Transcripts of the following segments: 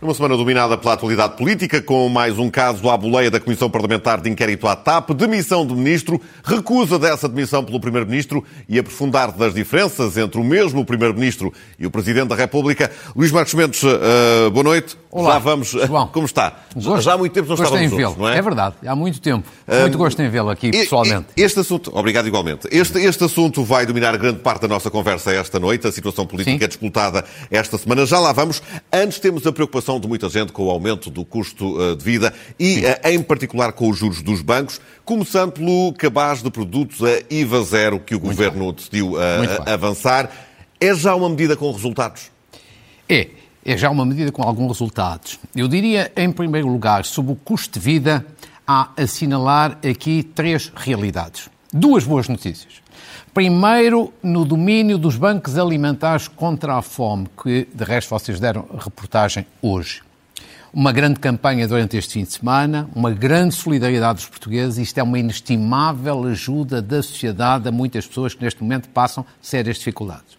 Numa semana dominada pela atualidade política, com mais um caso à boleia da Comissão Parlamentar de Inquérito à TAP, demissão do Ministro, recusa dessa demissão pelo Primeiro-Ministro e aprofundar das diferenças entre o mesmo Primeiro-Ministro e o Presidente da República. Luís Marcos Mendes, uh, boa noite. Olá, Já vamos. João. Como está? Gosto, Já há muito tempo não estávamos juntos, não é? verdade, há muito tempo. Muito gosto em vê-lo aqui, pessoalmente. Este assunto, obrigado igualmente. Este, este assunto vai dominar grande parte da nossa conversa esta noite. A situação política Sim. é disputada esta semana. Já lá vamos. Antes temos a preocupação de muita gente com o aumento do custo eh, de vida e, eh, em particular, com os juros dos bancos, começando pelo cabaz de produtos a IVA zero que o Governo decidiu eh, a- avançar. É já uma medida com resultados? É, é já uma medida com alguns resultados. Eu diria, em primeiro lugar, sobre o custo de vida, há assinalar aqui três realidades. Duas boas notícias. Primeiro, no domínio dos bancos alimentares contra a fome, que de resto vocês deram reportagem hoje. Uma grande campanha durante este fim de semana, uma grande solidariedade dos portugueses. Isto é uma inestimável ajuda da sociedade a muitas pessoas que neste momento passam sérias dificuldades.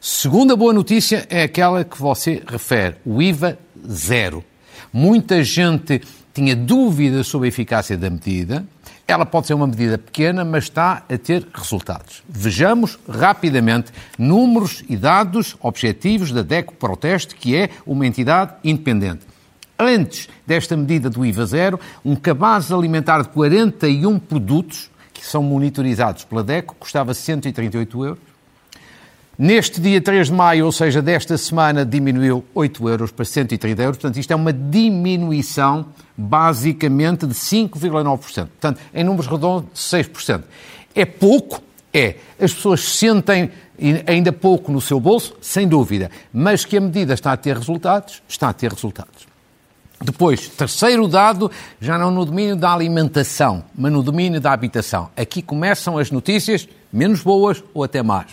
Segunda boa notícia é aquela que você refere, o IVA zero. Muita gente tinha dúvidas sobre a eficácia da medida. Ela pode ser uma medida pequena, mas está a ter resultados. Vejamos rapidamente números e dados objetivos da DECO Proteste, que é uma entidade independente. Antes desta medida do IVA zero, um cabaz alimentar de 41 produtos, que são monitorizados pela DECO, custava 138 euros. Neste dia 3 de maio, ou seja, desta semana, diminuiu 8 euros para 130 euros. Portanto, isto é uma diminuição basicamente de 5,9%. Portanto, em números redondos, 6%. É pouco? É. As pessoas sentem ainda pouco no seu bolso? Sem dúvida. Mas que a medida está a ter resultados? Está a ter resultados. Depois, terceiro dado, já não no domínio da alimentação, mas no domínio da habitação. Aqui começam as notícias menos boas ou até más.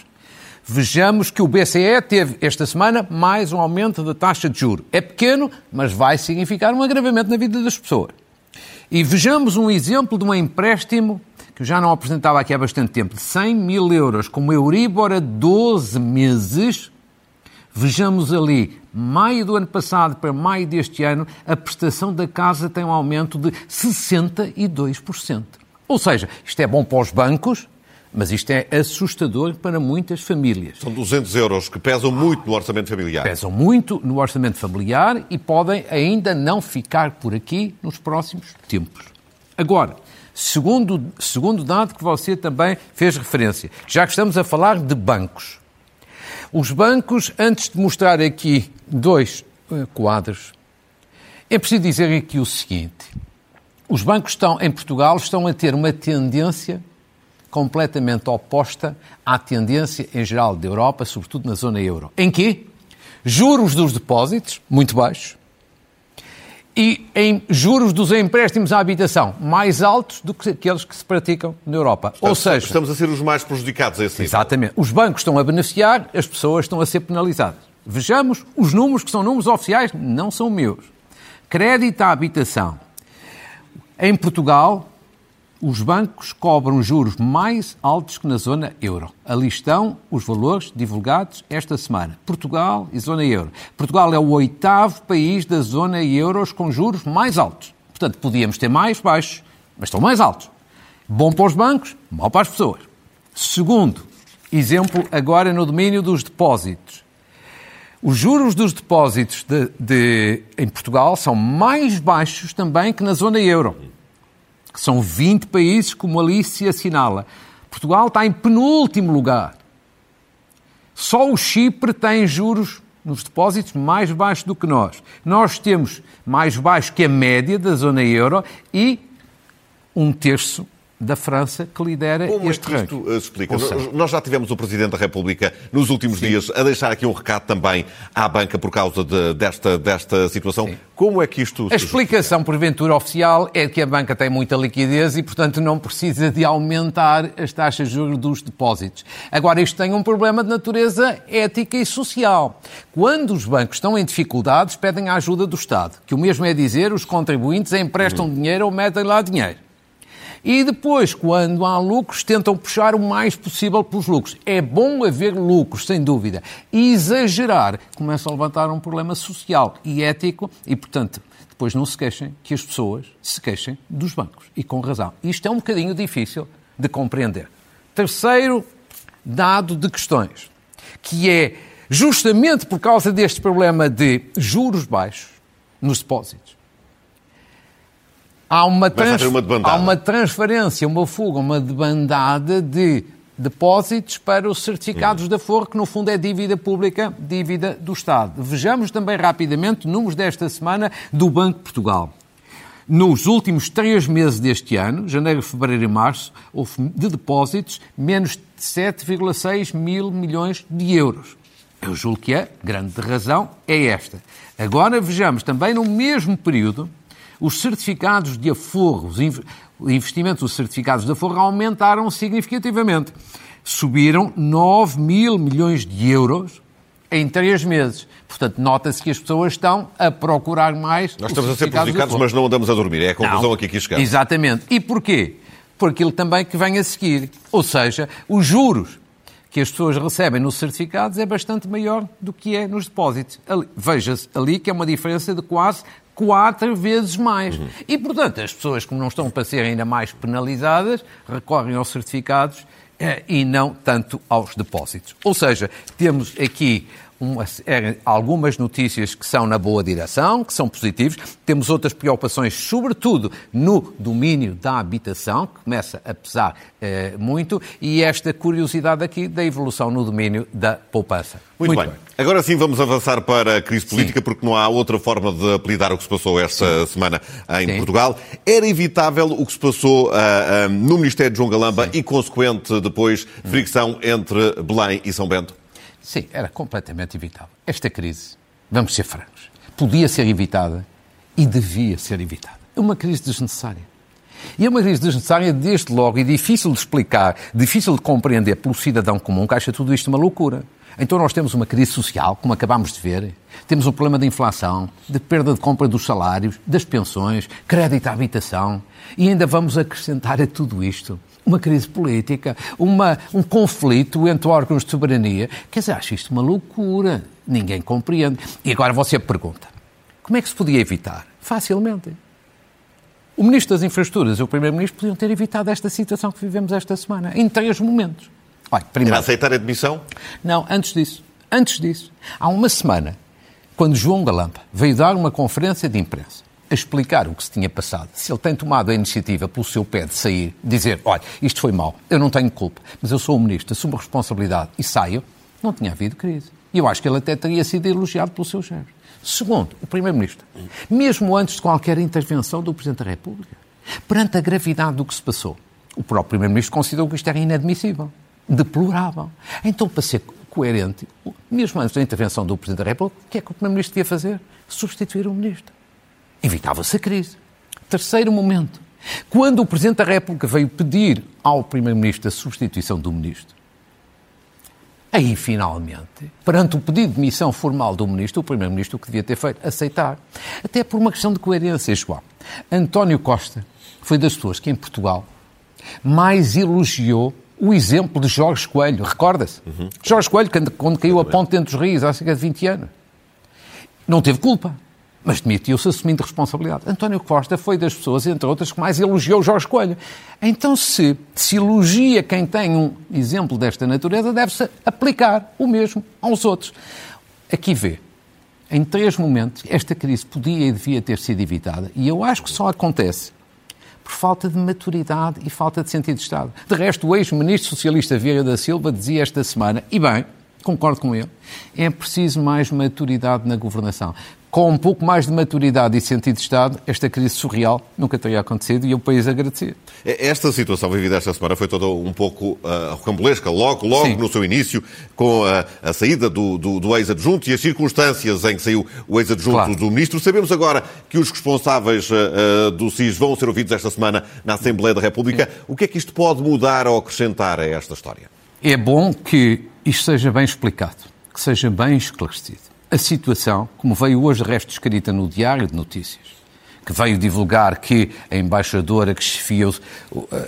Vejamos que o BCE teve esta semana mais um aumento da taxa de juro. É pequeno, mas vai significar um agravamento na vida das pessoas. E vejamos um exemplo de um empréstimo que eu já não apresentava aqui há bastante tempo, de 100 mil euros, com uma Euribor a 12 meses. Vejamos ali, maio do ano passado para maio deste ano, a prestação da casa tem um aumento de 62%. Ou seja, isto é bom para os bancos, mas isto é assustador para muitas famílias. São 200 euros que pesam muito no orçamento familiar. Pesam muito no orçamento familiar e podem ainda não ficar por aqui nos próximos tempos. Agora, segundo, segundo dado que você também fez referência, já que estamos a falar de bancos. Os bancos, antes de mostrar aqui dois eh, quadros, é preciso dizer aqui o seguinte: os bancos estão em Portugal estão a ter uma tendência completamente oposta à tendência em geral da Europa, sobretudo na zona euro. Em que? Juros dos depósitos, muito baixos, e em juros dos empréstimos à habitação, mais altos do que aqueles que se praticam na Europa. Ou seja, Estamos a ser os mais prejudicados a esse nível. Exatamente. Os bancos estão a beneficiar, as pessoas estão a ser penalizadas. Vejamos os números que são números oficiais, não são meus. Crédito à habitação. Em Portugal, os bancos cobram juros mais altos que na zona euro. Ali estão os valores divulgados esta semana. Portugal e zona euro. Portugal é o oitavo país da zona euro com juros mais altos. Portanto, podíamos ter mais baixos, mas estão mais altos. Bom para os bancos, mau para as pessoas. Segundo exemplo, agora no domínio dos depósitos. Os juros dos depósitos de- de- em Portugal são mais baixos também que na zona euro, que são 20 países, como ali se assinala. Portugal está em penúltimo lugar. Só o Chipre tem juros nos depósitos mais baixos do que nós. Nós temos mais baixo que a média da zona euro e um terço da França que lidera Como este é que isto ranking. explica? Nós já tivemos o Presidente da República nos últimos dias a deixar aqui um recado também à banca por causa de- desta, desta situação. Como é que isto A explicação, porventura, oficial é que a banca tem muita liquidez e, portanto, não precisa de aumentar as taxas de juros dos depósitos. Agora, isto tem um problema de natureza ética e social. Quando os bancos estão em dificuldades, pedem a ajuda do Estado, que o mesmo é dizer, os contribuintes emprestam dinheiro ou metem lá dinheiro. E depois, quando há lucros, tentam puxar o mais possível pelos lucros. É bom haver lucros, sem dúvida. E exagerar começa a levantar um problema social e ético e, portanto, depois não se queixem que as pessoas se queixem dos bancos. E com razão. Isto é um bocadinho difícil de compreender. Terceiro dado de questões, que é justamente por causa deste problema de juros baixos nos depósitos. Há uma, haver uma há uma transferência, uma fuga, uma debandada de depósitos para os certificados da Forro, que no fundo é dívida pública, dívida do Estado. Vejamos também rapidamente números desta semana do Banco de Portugal. Nos últimos três meses deste ano, janeiro, fevereiro e março, houve de depósitos menos de 7,6 mil milhões de euros. Eu julgo que a grande razão é esta. Agora vejamos também no mesmo período os certificados de aforro, os inv- o investimento dos certificados de aforro aumentaram significativamente. Subiram 9 mil milhões de euros em três meses. Portanto, nota-se que as pessoas estão a procurar mais. Nós os estamos a ser prejudicados, mas não andamos a dormir. É a conclusão Não. aqui que chegamos. Exatamente. E porquê? Por aquilo também que vem a seguir. Ou seja, os juros que as pessoas recebem nos certificados é bastante maior do que é nos depósitos. Veja-se ali que é uma diferença de quase quatro vezes mais. E, portanto, as pessoas, como não estão para ser ainda mais penalizadas, recorrem aos certificados eh, e não tanto aos depósitos. Ou seja, temos aqui uma série- algumas notícias que são na boa direção, que são positivas. Temos outras preocupações, sobretudo no domínio da habitação, que começa a pesar eh, muito, e esta curiosidade aqui da evolução no domínio da poupança. Muito, bem. Agora sim vamos avançar para a crise política, porque não há outra forma de apelidar o que se passou esta semana em Sim. Portugal. Era evitável o que se passou ah, ah, no Ministério de João Galamba e consequente depois fricção entre Belém e São Bento? Sim, era completamente evitável. Esta crise, vamos ser francos, podia ser evitada e devia ser evitada. É uma crise desnecessária. E é uma crise desnecessária desde logo e difícil de explicar, difícil de compreender pelo cidadão comum que acha tudo isto uma loucura. Então nós temos uma crise social, como acabámos de ver, temos um problema de inflação, de perda de compra dos salários, das pensões, crédito à habitação, e ainda vamos acrescentar a tudo isto uma crise política, uma, um conflito entre órgãos de soberania. Quer dizer, acho isto uma loucura. Ninguém compreende. E agora você pergunta, como é que se podia evitar? Facilmente. O Ministro das Infraestruturas e o Primeiro-Ministro podiam ter evitado esta situação que vivemos esta semana, em três momentos. Olha, Era primeiro, aceitar a admissão? não, antes disso. Antes disso. Há uma semana, quando João Galamba veio dar uma conferência de imprensa a explicar o que se tinha passado, se ele tem tomado a iniciativa pelo seu pé de sair, dizer, olha, isto foi mau, eu não tenho culpa, mas eu sou o ministro, assumo a responsabilidade e saio, não tinha havido crise. E eu acho que ele até teria sido elogiado pelo seu chefe. Segundo, o Primeiro-Ministro, mesmo antes de qualquer intervenção do Presidente da República, perante a gravidade do que se passou, o próprio Primeiro-Ministro considerou que isto era inadmissível, deplorável. Então, para ser coerente, mesmo antes da intervenção do Presidente da República, o que é que o Primeiro-Ministro devia fazer? Substituir o Ministro. Evitava-se a crise. Terceiro momento. Quando o Presidente da República veio pedir ao Primeiro-Ministro a substituição do Ministro, aí finalmente, perante o pedido de missão formal do Ministro, o Primeiro-Ministro o que devia ter feito? Aceitar. Até por uma questão de coerência, João. António Costa foi das pessoas que em Portugal mais elogiou o exemplo de Jorge Coelho. Recorda-se? Jorge Coelho, quando, quando caiu a ponte entre os rios há cerca de 20 anos. Não teve culpa, mas demitiu-se assumindo responsabilidade. António Costa foi das pessoas, entre outras, que mais elogiou Jorge Coelho. Então, se se elogia quem tem um exemplo desta natureza, deve-se aplicar o mesmo aos outros. Aqui vê, em três momentos, esta crise podia e devia ter sido evitada. E eu acho que só acontece por falta de maturidade e falta de sentido de Estado. De resto, o ex-ministro socialista Vieira da Silva dizia esta semana, e bem, concordo com ele, é preciso mais maturidade na governação. Com um pouco mais de maturidade e sentido de Estado, esta crise surreal nunca teria acontecido e o país agradecia. Esta situação vivida esta semana foi toda um pouco uh, rocambolesca, logo, logo no seu início, com a, a saída do, do, do ex-adjunto e as circunstâncias em que saiu o ex-adjunto claro. do Ministro. Sabemos agora que os responsáveis uh, do SIS vão ser ouvidos esta semana na Assembleia da República. Sim. O que é que isto pode mudar ou acrescentar a esta história? É bom que isto seja bem explicado, que seja bem esclarecido a situação, como veio hoje resto escrita no Diário de Notícias, que veio divulgar que a embaixadora que chefia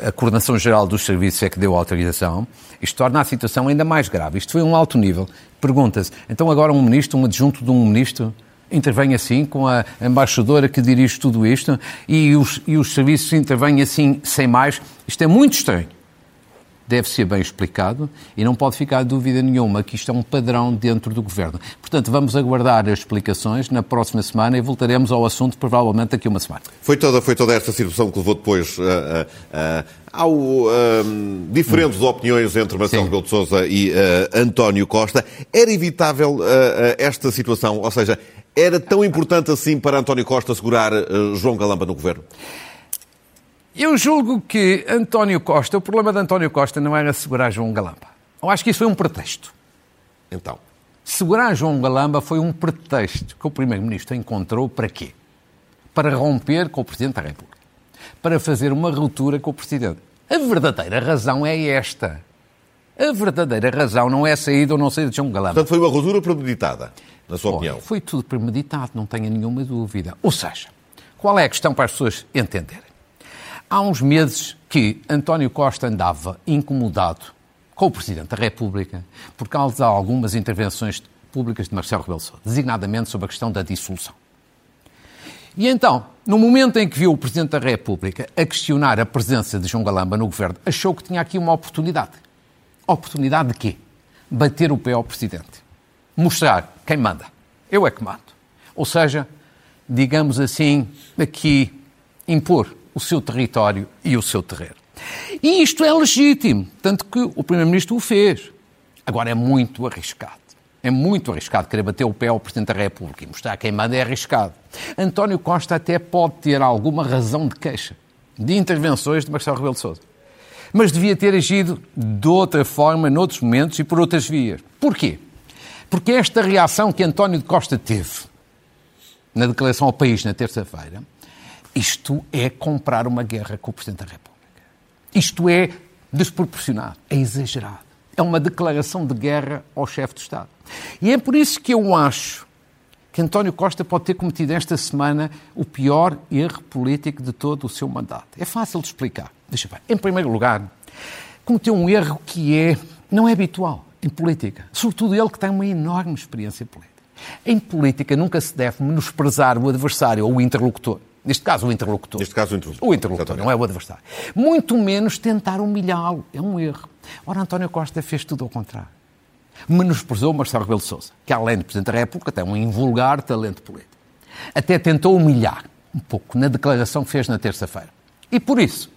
a Coordenação Geral dos Serviços é que deu a autorização, isto torna a situação ainda mais grave. Isto foi um alto nível. Pergunta-se, então agora um ministro, um adjunto de um ministro, intervém assim com a embaixadora que dirige tudo isto e os, e os serviços intervêm assim sem mais? Isto é muito estranho deve ser bem explicado e não pode ficar dúvida nenhuma que isto é um padrão dentro do Governo. Portanto, vamos aguardar as explicações na próxima semana e voltaremos ao assunto provavelmente daqui a uma semana. Foi toda, foi toda esta situação que levou depois uh, uh, uh, ao diferentes hum. opiniões entre Marcelo Rebelo de Sousa e António Costa. Era evitável esta situação? Ou seja, era tão importante assim para António Costa segurar João Galamba no Governo? Eu julgo que António Costa, o problema de António Costa não era segurar João Galamba. Eu acho que isso foi um pretexto. Então? Segurar João Galamba foi um pretexto que o Primeiro-Ministro encontrou para quê? Para romper com o Presidente da República. Para fazer uma ruptura com o Presidente. A verdadeira razão é esta. A verdadeira razão não é sair ou não sair de João Galamba. Portanto, foi uma ruptura premeditada, na sua opinião? Foi tudo premeditado, não tenha nenhuma dúvida. Ou seja, qual é a questão para as pessoas entenderem? Há uns meses que António Costa andava incomodado com o Presidente da República por causa de algumas intervenções públicas de Marcelo Rebelo Sousa, designadamente sobre a questão da dissolução. E então, no momento em que viu o Presidente da República a questionar a presença de João Galamba no governo, achou que tinha aqui uma oportunidade. Oportunidade de quê? Bater o pé ao Presidente. Mostrar quem manda. Eu é que mando. Ou seja, digamos assim, aqui impor o seu território e o seu terreno. E isto é legítimo, tanto que o Primeiro-Ministro o fez. Agora é muito arriscado. É muito arriscado querer bater o pé ao Presidente da República e mostrar quem manda é arriscado. António Costa até pode ter alguma razão de queixa de intervenções de Marcelo Rebelo de Sousa. Mas devia ter agido de outra forma, noutros momentos e por outras vias. Porquê? Porque esta reação que António Costa teve na declaração ao país na terça-feira isto é comprar uma guerra com o Presidente da República. Isto é desproporcionado, é exagerado. É uma declaração de guerra ao chefe de Estado. E é por isso que eu acho que António Costa pode ter cometido esta semana o pior erro político de todo o seu mandato. É fácil de explicar. Deixa ver. Em primeiro lugar, cometeu um erro que é, não é habitual em política. Sobretudo ele que tem uma enorme experiência política. Em política nunca se deve menosprezar o adversário ou o interlocutor. Neste caso, o interlocutor. Neste caso, o interlocutor. O interlocutor, não é o adversário. Muito menos tentar humilhá-lo. É um erro. Ora, António Costa fez tudo ao contrário. Menosprezou Marcelo Rebelo de Sousa, que além de Presidente da República tem um invulgar talento político. Até tentou humilhar um pouco na declaração que fez na terça-feira. E por isso,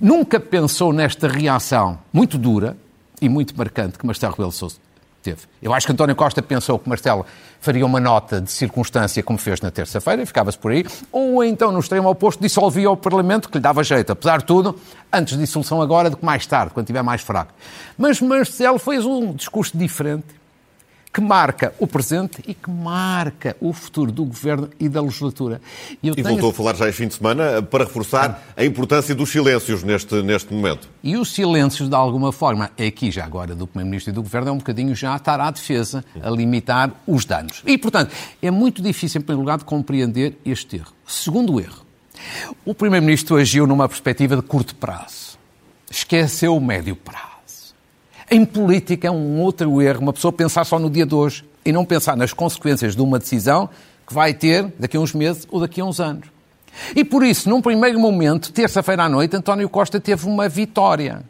nunca pensou nesta reação muito dura e muito marcante que Marcelo Rebelo de Sousa teve. Eu acho que António Costa pensou que Marcelo faria uma nota de circunstância, como fez na terça-feira, e ficava-se por aí, ou então, no extremo oposto, dissolvia o Parlamento, que lhe dava jeito, apesar de tudo, antes de dissolução agora do que mais tarde, quando estiver mais fraco. Mas Marcelo fez um discurso diferente, que marca o presente e que marca o futuro do governo e da legislatura. E, e voltou a falar já este fim de semana para reforçar a importância dos silêncios neste, neste momento. E os silêncios, de alguma forma, é aqui já agora do Primeiro-Ministro e do Governo, é um bocadinho já estar à defesa, a limitar os danos. E, portanto, é muito difícil, em primeiro lugar, de compreender este erro. Segundo erro, o Primeiro-Ministro agiu numa perspectiva de curto prazo. Esqueceu o médio prazo. Em política é um outro erro, uma pessoa pensar só no dia de hoje e não pensar nas consequências de uma decisão que vai ter daqui a uns meses ou daqui a uns anos. E por isso, num primeiro momento, terça-feira à noite, António Costa teve uma vitória.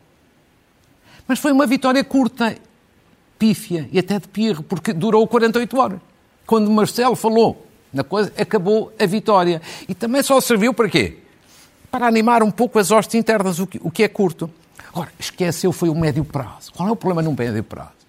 Mas foi uma vitória curta, pífia e até de pirro, porque durou 48 horas. Quando Marcelo falou na coisa, acabou a vitória. E também só serviu para quê? Para animar um pouco as hostes internas, o que é curto. Agora, esqueceu foi o médio prazo. Qual é o problema no médio prazo?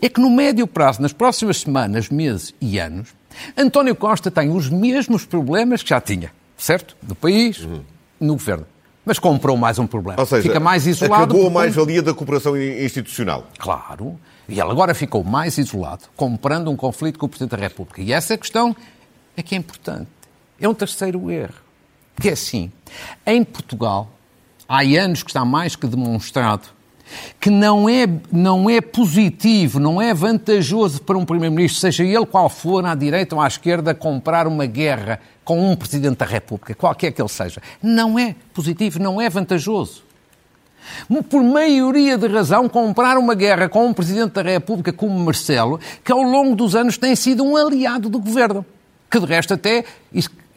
É que no médio prazo, nas próximas semanas, meses e anos, António Costa tem os mesmos problemas que já tinha, certo? No país, uhum. no governo. Mas comprou mais um problema. Ou seja, Fica mais isolado. Acabou a mais-valia da cooperação institucional. Claro. E ele agora ficou mais isolado, comprando um conflito com o Presidente da República. E essa questão é que é importante. É um terceiro erro. Que é assim, em Portugal, há anos que está mais que demonstrado que não é, não é positivo, não é vantajoso para um Primeiro-Ministro, seja ele qual for, à direita ou à esquerda, comprar uma guerra com um Presidente da República, qualquer que ele seja. Não é positivo, não é vantajoso. Por maioria de razão, comprar uma guerra com um Presidente da República como Marcelo, que ao longo dos anos tem sido um aliado do governo, que de resto até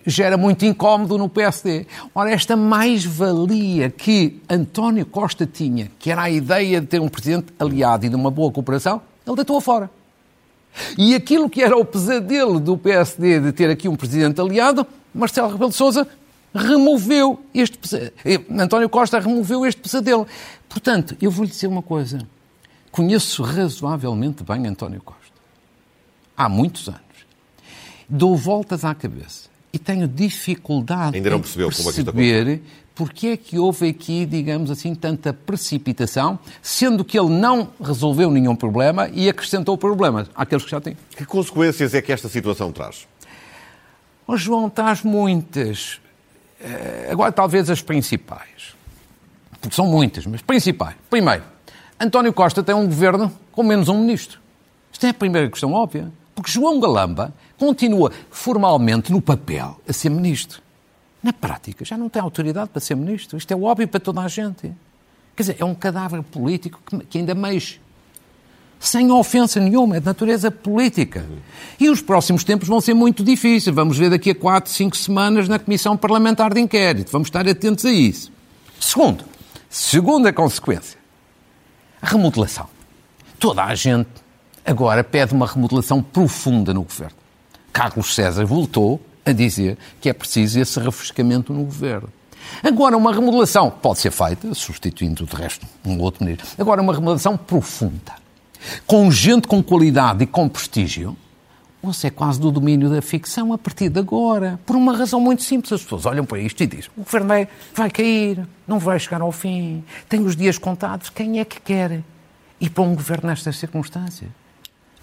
gera muito incómodo no PSD. Ora, esta mais-valia que António Costa tinha, que era a ideia de ter um presidente aliado e de uma boa cooperação, ele deitou-a fora. E aquilo que era o pesadelo do PSD de ter aqui um presidente aliado, Marcelo Rebelo de Sousa removeu este pesadelo. Eh, António Costa removeu este pesadelo. Portanto, eu vou-lhe dizer uma coisa. Conheço razoavelmente bem António Costa. Há muitos anos. Dou voltas à cabeça e tenho dificuldade Ainda não em perceber é porque é que houve aqui, digamos assim, tanta precipitação, sendo que ele não resolveu nenhum problema e acrescentou problemas àqueles que já têm. Que consequências é que esta situação traz? Oh, João, traz muitas. Eh, agora, talvez as principais. Porque são muitas, mas principais. Primeiro, António Costa tem um governo com menos um ministro. Isto é a primeira questão óbvia. Porque João Galamba continua formalmente no papel a ser ministro. Na prática, já não tem autoridade para ser ministro. Isto é óbvio para toda a gente. Quer dizer, é um cadáver político que, que ainda mexe. Sem ofensa nenhuma, é de natureza política. E os próximos tempos vão ser muito difíceis. Vamos ver daqui a quatro, cinco semanas na Comissão Parlamentar de Inquérito. Vamos estar atentos a isso. Segundo, segunda consequência, a remodelação. Toda a gente agora pede uma remodelação profunda no governo. Carlos César voltou a dizer que é preciso esse refrescamento no governo. Agora, uma remodelação pode ser feita, substituindo de resto um outro ministro. Agora, uma remodelação profunda, com gente com qualidade e com prestígio, você é quase do domínio da ficção a partir de agora. Por uma razão muito simples. As pessoas olham para isto e dizem: o governo vai, vai cair, não vai chegar ao fim, tem os dias contados. Quem é que quer ir para um governo nestas circunstâncias?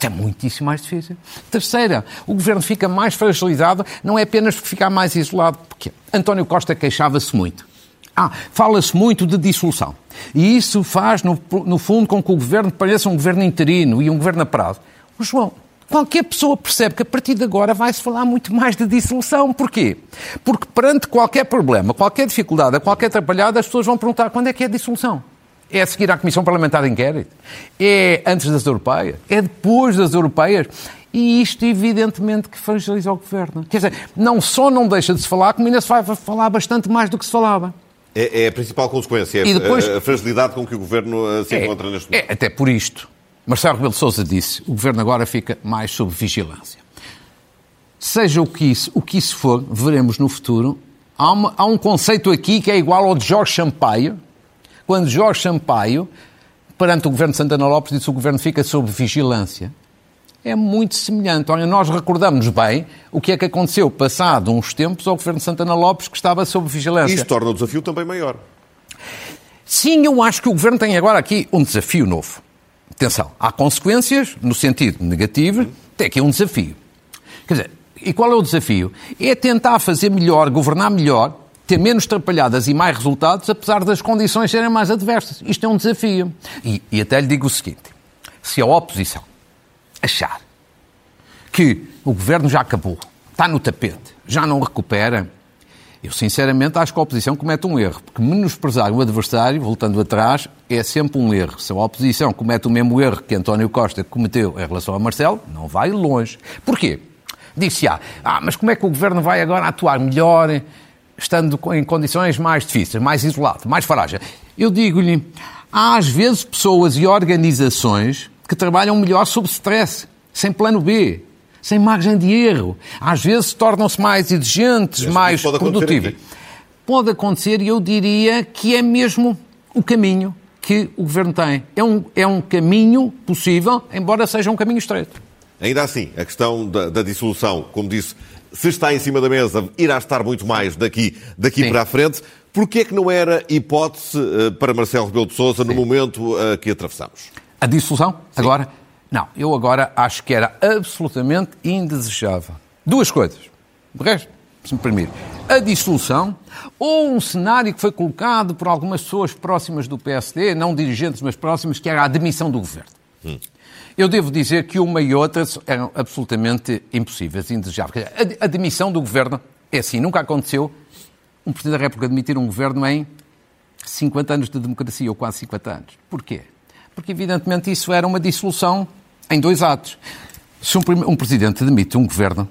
É muitíssimo mais difícil. Terceira, o governo fica mais fragilizado, não é apenas porque fica mais isolado, porque António Costa queixava-se muito. Ah, fala-se muito de dissolução. E isso faz, no, no, fundo, com que o governo pareça um governo interino e um governo a prazo. O João, qualquer pessoa percebe que a partir de agora vai-se falar muito mais de dissolução. Porquê? Porque perante qualquer problema, qualquer dificuldade, qualquer atrapalhada, as pessoas vão perguntar quando é que é a dissolução. É a seguir à Comissão Parlamentar de Inquérito? É antes das europeias? É depois das europeias? E isto, evidentemente, que fragiliza o governo. Quer dizer, não só não deixa de se falar, como ainda se vai falar bastante mais do que se falava. É, é a principal consequência, e depois, a, fragilidade com que o governo eh, se é, encontra neste momento. É, até por isto. Marcelo Rebelo de Sousa disse: o governo agora fica mais sob vigilância. Seja o que isso, o que isso for, veremos no futuro. Há, uma, há um conceito aqui que é igual ao de Jorge Sampaio, quando Jorge Sampaio, perante o governo de Santana Lopes, disse que o governo fica sob vigilância. É muito semelhante. Olha, nós recordamos bem o que é que aconteceu passado uns tempos ao governo de Santana Lopes, que estava sob vigilância. Isso torna o desafio também maior. Sim, eu acho que o governo tem agora aqui um desafio novo. Atenção, há consequências no sentido negativo, tem aqui um desafio. Quer dizer, e qual é o desafio? É tentar fazer melhor, governar melhor, ter menos trapalhadas e mais resultados, apesar das condições serem mais adversas. Isto é um desafio. E, e até lhe digo o seguinte: se a oposição achar que o governo já acabou, está no tapete, já não recupera, eu sinceramente acho que a oposição comete um erro, porque menosprezar o adversário, voltando atrás, é sempre um erro. Se a oposição comete o mesmo erro que António Costa cometeu em relação a Marcelo, não vai longe. Porquê? Disse-se, ah, mas como é que o governo vai agora atuar melhor? Estando em condições mais difíceis, mais isolado, mais frágil. Eu digo-lhe, há às vezes pessoas e organizações que trabalham melhor sob stress, sem plano B, sem margem de erro. Às vezes tornam-se mais exigentes, mais produtivas. Pode acontecer e eu diria que é mesmo o caminho que o Governo tem. É um, é um caminho possível, embora seja um caminho estreito. Ainda assim, a questão da, da dissolução, como disse, se está em cima da mesa, irá estar muito mais daqui, daqui para a frente. Porquê é que não era hipótese uh, para Marcelo Rebelo de Sousa no momento uh, que atravessamos? A dissolução? Sim. Agora? Não, eu agora acho que era absolutamente indesejável. Duas coisas. De resto, se me permite. A dissolução ou um cenário que foi colocado por algumas pessoas próximas do PSD, não dirigentes, mas próximas, que era a demissão do governo. Hum. Eu devo dizer que uma e outra eram absolutamente impossíveis, indesejáveis. A, demissão do governo é assim, nunca aconteceu um Presidente da República demitir um governo em 50 anos de democracia, ou quase 50 anos. Porquê? Porque, evidentemente, isso era uma dissolução em dois atos. Se um, um Presidente demite um governo,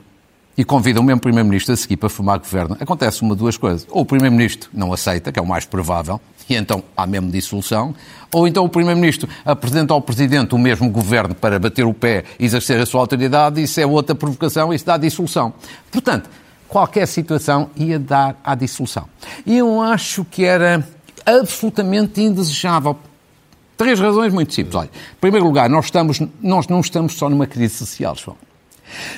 e convida o mesmo Primeiro-Ministro a seguir para formar governo, acontece uma de duas coisas. Ou o Primeiro-Ministro não aceita, que é o mais provável, e então há mesmo dissolução, ou então o Primeiro-Ministro apresenta ao Presidente o mesmo governo para bater o pé e exercer a sua autoridade, isso é outra provocação, isso dá dissolução. Portanto, qualquer situação ia dar à dissolução. E eu acho que era absolutamente indesejável. Três razões muito simples. Olha, em primeiro lugar, nós, estamos, nós não estamos só numa crise social, João.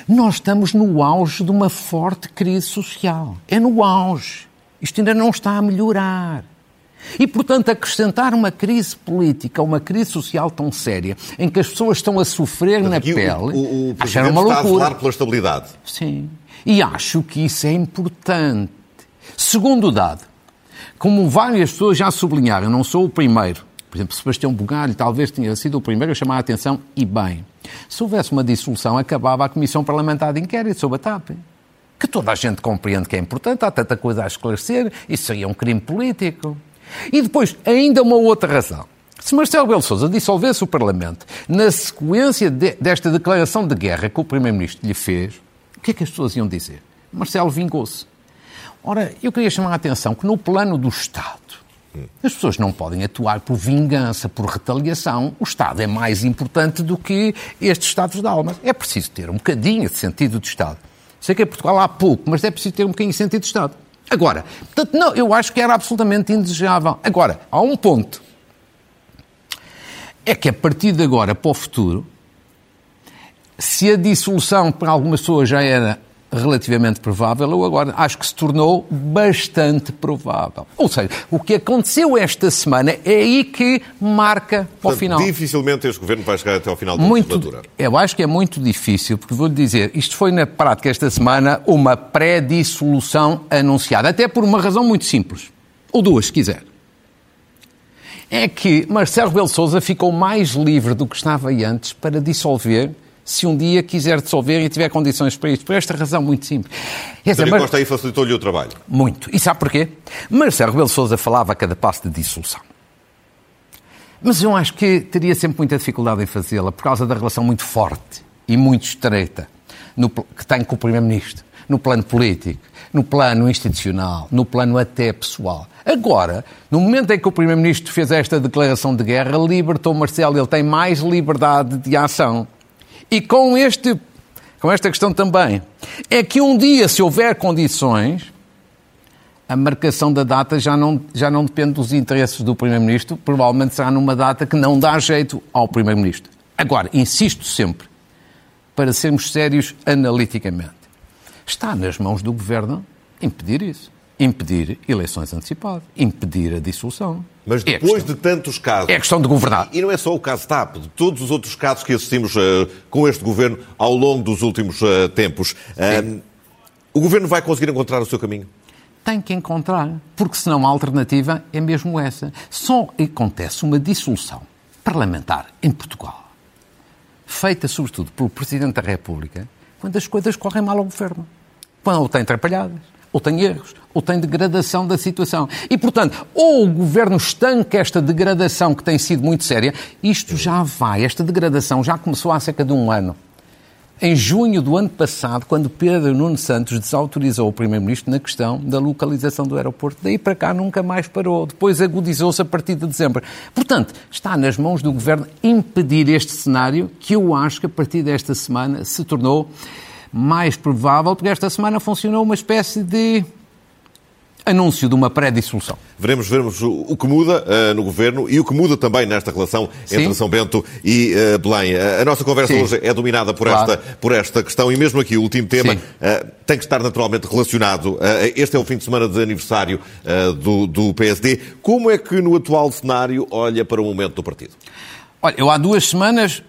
Nós estamos no auge de uma forte crise social. É no auge. Isto ainda não está a melhorar. E, portanto, acrescentar uma crise política, uma crise social tão séria, em que as pessoas estão a sofrer Mas na pele, o, o, o acho uma loucura. Está a falar pela estabilidade. Sim. E acho que isso é importante. Segundo dado, como várias pessoas já sublinharam, eu não sou o primeiro, por exemplo, Sebastião Bugalho talvez tenha sido o primeiro a chamar a atenção, e bem. Se houvesse uma dissolução, acabava a Comissão Parlamentar de Inquérito sobre a TAP. Que toda a gente compreende que é importante, há tanta coisa a esclarecer, isso seria um crime político. E depois, ainda uma outra razão. Se Marcelo Belo Souza dissolvesse o Parlamento na sequência de, desta declaração de guerra que o Primeiro-Ministro lhe fez, o que é que as pessoas iam dizer? Marcelo vingou-se. Ora, eu queria chamar a atenção que no plano do Estado, as pessoas não podem atuar por vingança, por retaliação. O Estado é mais importante do que estes Estados de alma. É preciso ter um bocadinho de sentido de Estado. Sei que em Portugal há pouco, mas é preciso ter um bocadinho de sentido de Estado. Agora, portanto, não, eu acho que era absolutamente indesejável. Agora, há um ponto. É que a partir de agora para o futuro, se a dissolução para algumas pessoas já era relativamente provável, ou agora acho que se tornou bastante provável. Ou seja, o que aconteceu esta semana é aí que marca Portanto, o final. Dificilmente este governo vai chegar até ao final da muito, legislatura. Eu acho que é muito difícil, porque vou-lhe dizer, isto foi na prática esta semana uma pré-dissolução anunciada, até por uma razão muito simples. Ou duas, se quiser. É que Marcelo Rebelo Sousa ficou mais livre do que estava antes para dissolver se um dia quiser dissolver e tiver condições para isso. Por esta razão muito simples. Quer dizer, Mas... Costa aí facilitou-lhe o trabalho. Muito. E sabe porquê? Marcelo Rebelo Sousa falava a cada passo de dissolução. Mas eu acho que teria sempre muita dificuldade em fazê-la por causa da relação muito forte e muito estreita no, que tem com o Primeiro-Ministro, no plano político, no plano institucional, no plano até pessoal. Agora, no momento em que o Primeiro-Ministro fez esta declaração de guerra, libertou Marcelo, ele tem mais liberdade de ação. E com, este, com esta questão também, é que um dia, se houver condições, a marcação da data já não, já não depende dos interesses do Primeiro-Ministro, provavelmente será numa data que não dá jeito ao Primeiro-Ministro. Agora, insisto sempre, para sermos sérios analiticamente, está nas mãos do Governo impedir isso impedir eleições antecipadas, impedir a dissolução. Mas é depois é de tantos casos. É questão de governar. E não é só o caso TAP, de todos os outros casos que assistimos uh, com este governo ao longo dos últimos uh, tempos. Uh, o governo vai conseguir encontrar o seu caminho? Tem que encontrar, porque senão a alternativa é mesmo essa. Só acontece uma dissolução parlamentar em Portugal, feita sobretudo pelo Presidente da República, quando as coisas correm mal ao governo. Quando ele tem atrapalhadas ou tem erros, ou tem degradação da situação. E, portanto, ou o governo estanca esta degradação que tem sido muito séria, isto já vai, esta degradação já começou há cerca de um ano. Em junho do ano passado, quando Pedro Nuno Santos desautorizou o Primeiro-Ministro na questão da localização do aeroporto, daí para cá nunca mais parou. Depois agudizou-se a partir de dezembro. Portanto, está nas mãos do Governo impedir este cenário que eu acho que a partir desta semana se tornou mais provável, porque esta semana funcionou uma espécie de anúncio de uma pré-dissolução. Veremos, veremos o que muda uh, no governo e o que muda também nesta relação entre Sim. São Bento e uh, Belém. A nossa conversa Sim. hoje é dominada por, claro. esta, por esta questão e mesmo aqui o último tema tem que estar naturalmente relacionado. este é o fim de semana de aniversário do, do PSD. Como é que no atual cenário olha para o momento do partido? Olha, eu há duas semanas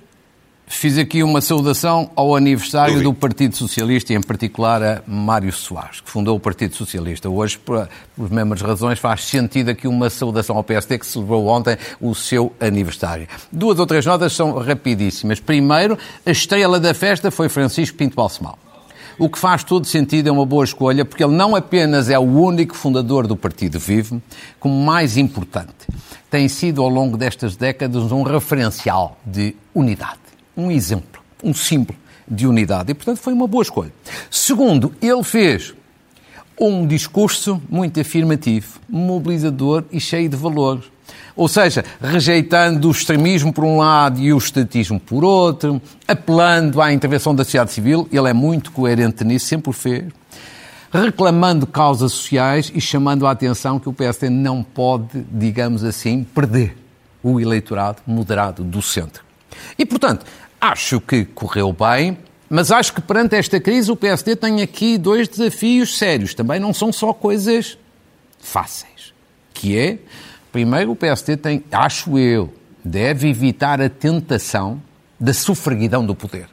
Fiz aqui uma saudação ao aniversário do Partido Socialista e, em particular, a Mário Soares, que fundou o Partido Socialista. Hoje, por, por mesmas razões, faz sentido aqui uma saudação ao PSD, que celebrou ontem o seu aniversário. Duas ou três notas são rapidíssimas. Primeiro, a estrela da festa foi Francisco Pinto Balsemão. O que faz todo sentido é uma boa escolha, porque ele não apenas é o único fundador do Partido Vivo, como mais importante, tem sido ao longo destas décadas um referencial de unidade um exemplo, um símbolo de unidade. E, portanto, foi uma boa escolha. Segundo, ele fez um discurso muito afirmativo, mobilizador e cheio de valores. Ou seja, rejeitando o extremismo por um lado e o estatismo por outro, apelando à intervenção da sociedade civil, ele é muito coerente nisso, sempre o fez, reclamando causas sociais e chamando a atenção que o PSD não pode, digamos assim, perder o eleitorado moderado do centro. E, portanto, Acho que correu bem, mas acho que perante esta crise o PSD tem aqui dois desafios sérios. Também não são só coisas fáceis. Que é, primeiro, o PSD tem, acho eu, deve evitar a tentação da sufraguidão do poder.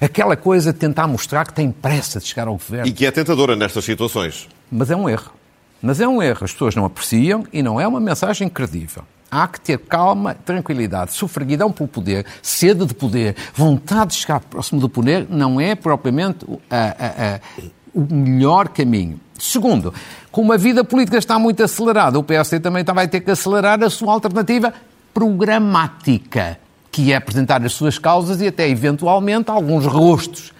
Aquela coisa de tentar mostrar que tem pressa de chegar ao governo. E que é tentadora nestas situações. Mas é um erro. Mas é um erro. As pessoas não apreciam e não é uma mensagem credível. Há que ter calma, tranquilidade, sufraguidão pelo poder, sede de poder, vontade de chegar próximo do poder, não é propriamente a, a, a, o melhor caminho. Segundo, como a vida política está muito acelerada, o PSD também vai ter que acelerar a sua alternativa programática, que é apresentar as suas causas e até, eventualmente, alguns rostos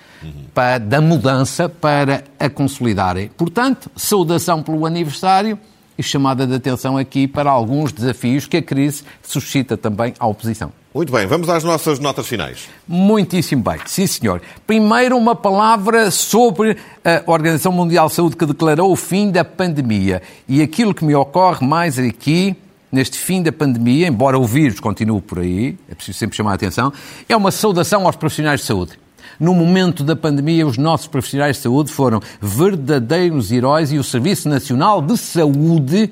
para, da mudança para a consolidarem. Portanto, saudação pelo aniversário e chamada de atenção aqui para alguns desafios que a crise suscita também à oposição. Muito bem, vamos às nossas notas finais. Muitíssimo bem, sim senhor. Primeiro, uma palavra sobre a Organização Mundial de Saúde que declarou o fim da pandemia. E aquilo que me ocorre mais aqui, neste fim da pandemia, embora o vírus continue por aí, é preciso sempre chamar a atenção, é uma saudação aos profissionais de saúde. No momento da pandemia, os nossos profissionais de saúde foram verdadeiros heróis e o Serviço Nacional de Saúde,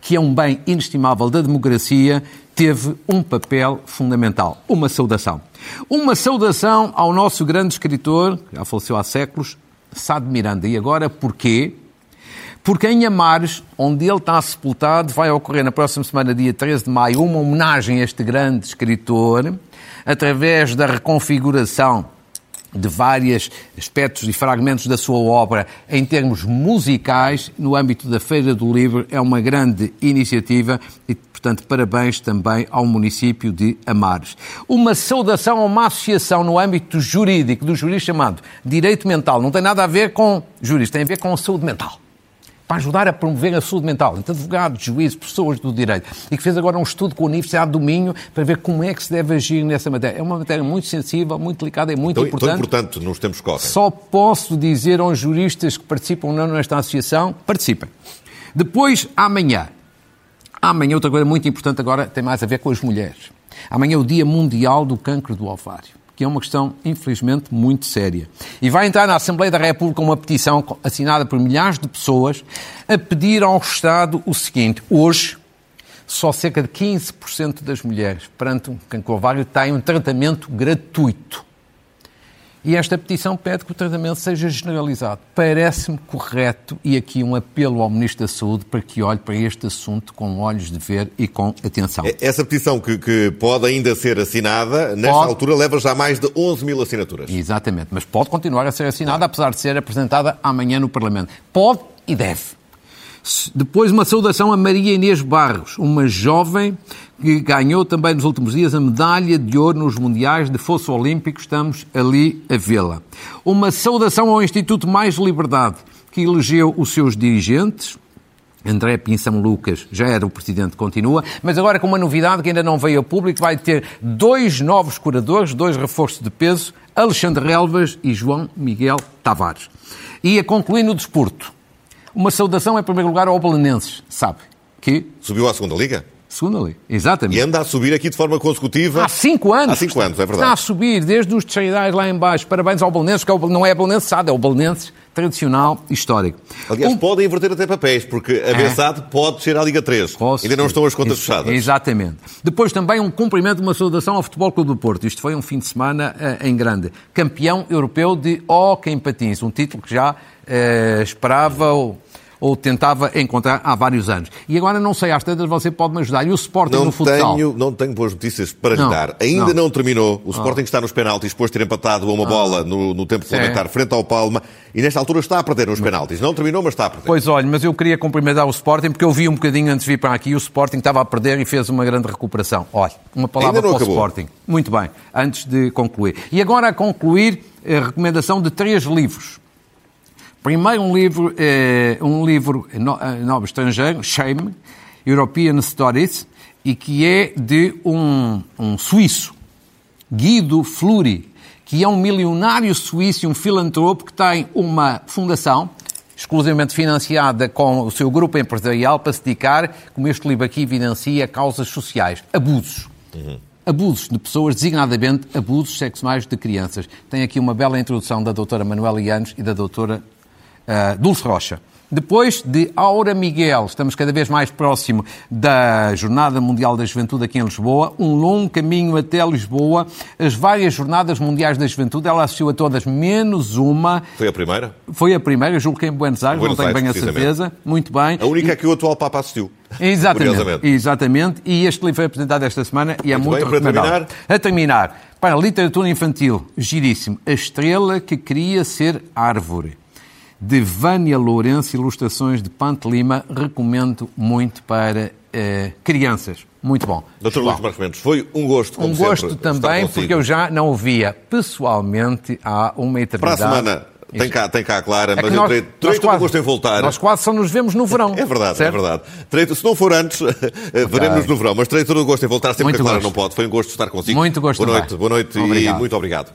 que é um bem inestimável da democracia, teve um papel fundamental. Uma saudação. Uma saudação ao nosso grande escritor, que já faleceu há séculos, Sá de Miranda. E agora porquê? Porque em Amares, onde ele está sepultado, vai ocorrer na próxima semana, dia 13 de maio, uma homenagem a este grande escritor, através da reconfiguração de vários aspectos e fragmentos da sua obra em termos musicais, no âmbito da Feira do Livro, é uma grande iniciativa e, portanto, parabéns também ao município de Amares. Uma saudação a uma associação no âmbito jurídico, do jurista chamado Direito Mental. Não tem nada a ver com jurista, tem a ver com saúde mental para ajudar a promover a saúde mental, entre advogados, juízes, pessoas do direito, e que fez agora um estudo com a Universidade do Minho para ver como é que se deve agir nessa matéria. É uma matéria muito sensível, muito delicada e muito tão, importante. Tão importante nos tempos correm. Só posso dizer aos juristas que participam não nesta associação, participem. Depois, amanhã, amanhã outra coisa muito importante agora tem mais a ver com as mulheres. Amanhã é o Dia Mundial do Cancro do Ovário que é uma questão, infelizmente, muito séria. E vai entrar na Assembleia da República uma petição assinada por milhares de pessoas a pedir ao Estado o seguinte: hoje, só cerca de 15% das mulheres perante um cancro ovário têm um tratamento gratuito. E esta petição pede que o tratamento seja generalizado. Parece-me correto e aqui um apelo ao Ministro da Saúde para que olhe para este assunto com olhos de ver e com atenção. É, essa petição que, que pode ainda ser assinada, nesta pode... altura leva já mais de 11 mil assinaturas. Exatamente, mas pode continuar a ser assinada, apesar de ser apresentada amanhã no Parlamento. Pode e deve. Depois, uma saudação a Maria Inês Barros, uma jovem que ganhou também nos últimos dias a medalha de ouro nos Mundiais de Fosso Olímpico. Estamos ali a vê-la. Uma saudação ao Instituto Mais Liberdade, que elegeu os seus dirigentes, André Pinção Lucas já era o presidente, continua, mas agora com uma novidade que ainda não veio a público, vai ter dois novos curadores, dois reforços de peso, Alexandre Relvas e João Miguel Tavares. E a concluir no desporto, Uma saudação, em primeiro lugar, ao Belenenses, sabe? Que Subiu à segunda liga? Segunda ali, exatamente. E anda a subir aqui de forma consecutiva. Há cinco anos. Há cinco anos, é verdade. Está a subir desde os terceirais lá em baixo. Parabéns ao Belenenses, que é não é Belenenses SAD, é o Belenenses tradicional histórico. Aliás, Um- podem inverter até papéis, porque a BSAD pode descer à Liga 3. Posso Ainda não estão as contas Isso- fechadas. Exatamente. Depois também um cumprimento, uma saudação ao Futebol Clube do Porto. Isto foi um fim de semana eh, em grande. Campeão europeu de hóquei em patins, um título que já eh, esperava ou, ou tentava encontrar há vários anos. E agora não sei, às tantas você pode me ajudar. E o Sporting Não no futsal? tenho, não tenho boas notícias para lhe dar. Ainda não, não. terminou. O Sporting está nos penaltis, depois de ter empatado a uma bola no, no tempo regulamentar É. frente ao Palma. E nesta altura está a perder nos penaltis. Não terminou, mas está a perder. Pois olha, mas eu queria cumprimentar o Sporting porque eu vi um bocadinho antes de vir para aqui o Sporting estava a perder e fez uma grande recuperação. Olha, uma palavra para o acabou. Sporting. Muito bem, antes de concluir. E agora a concluir a recomendação de três livros. Primeiro um livro, eh, um livro no, eh, novo estrangeiro, Shame, European Stories, e que é de um, um suíço, Guido Fluri, que é um milionário suíço e um filantropo que tem uma fundação exclusivamente financiada com o seu grupo empresarial para se dedicar, como este livro aqui evidencia, causas sociais, abusos. Abusos de pessoas, designadamente abusos sexuais de crianças. Tem aqui uma bela introdução da doutora Manuela Ianes e da doutora ah, Dulce Rocha. Depois de Aura Miguel, estamos cada vez mais próximo da Jornada Mundial da Juventude aqui em Lisboa, um longo caminho até Lisboa, as várias Jornadas Mundiais da Juventude, ela assistiu a todas menos uma, Foi a primeira? foi a primeira, julgo que em Buenos Aires, Buenos não tenho Aires, bem a certeza, muito bem. A única é que o atual Papa assistiu. Exatamente, exatamente. E este livro foi apresentado esta semana e é Muito muito bem, para recomendável. terminar? A terminar, para a literatura infantil, giríssimo, A Estrela que Queria Ser Árvore, de Vânia Lourenço, ilustrações de Pante Lima, recomendo muito para eh, crianças. Muito bom. Doutor Luís Marcos Mendes, foi um gosto, como um sempre, gosto estar também, porque eu já não o via pessoalmente há uma Para a eternidade. semana, tem cá, tem cá a Clara, É mas eu nós- terei, nós terei todo o gosto em voltar. Nós quase só nos vemos no verão. É verdade, certo? é verdade. Terei- se não for antes, veremos no verão, mas terei todo o gosto em voltar sempre Muito que a Clara gosto. não pode. Foi um gosto estar consigo. Muito gosto Boa noite, boa noite e Obrigado. muito obrigado.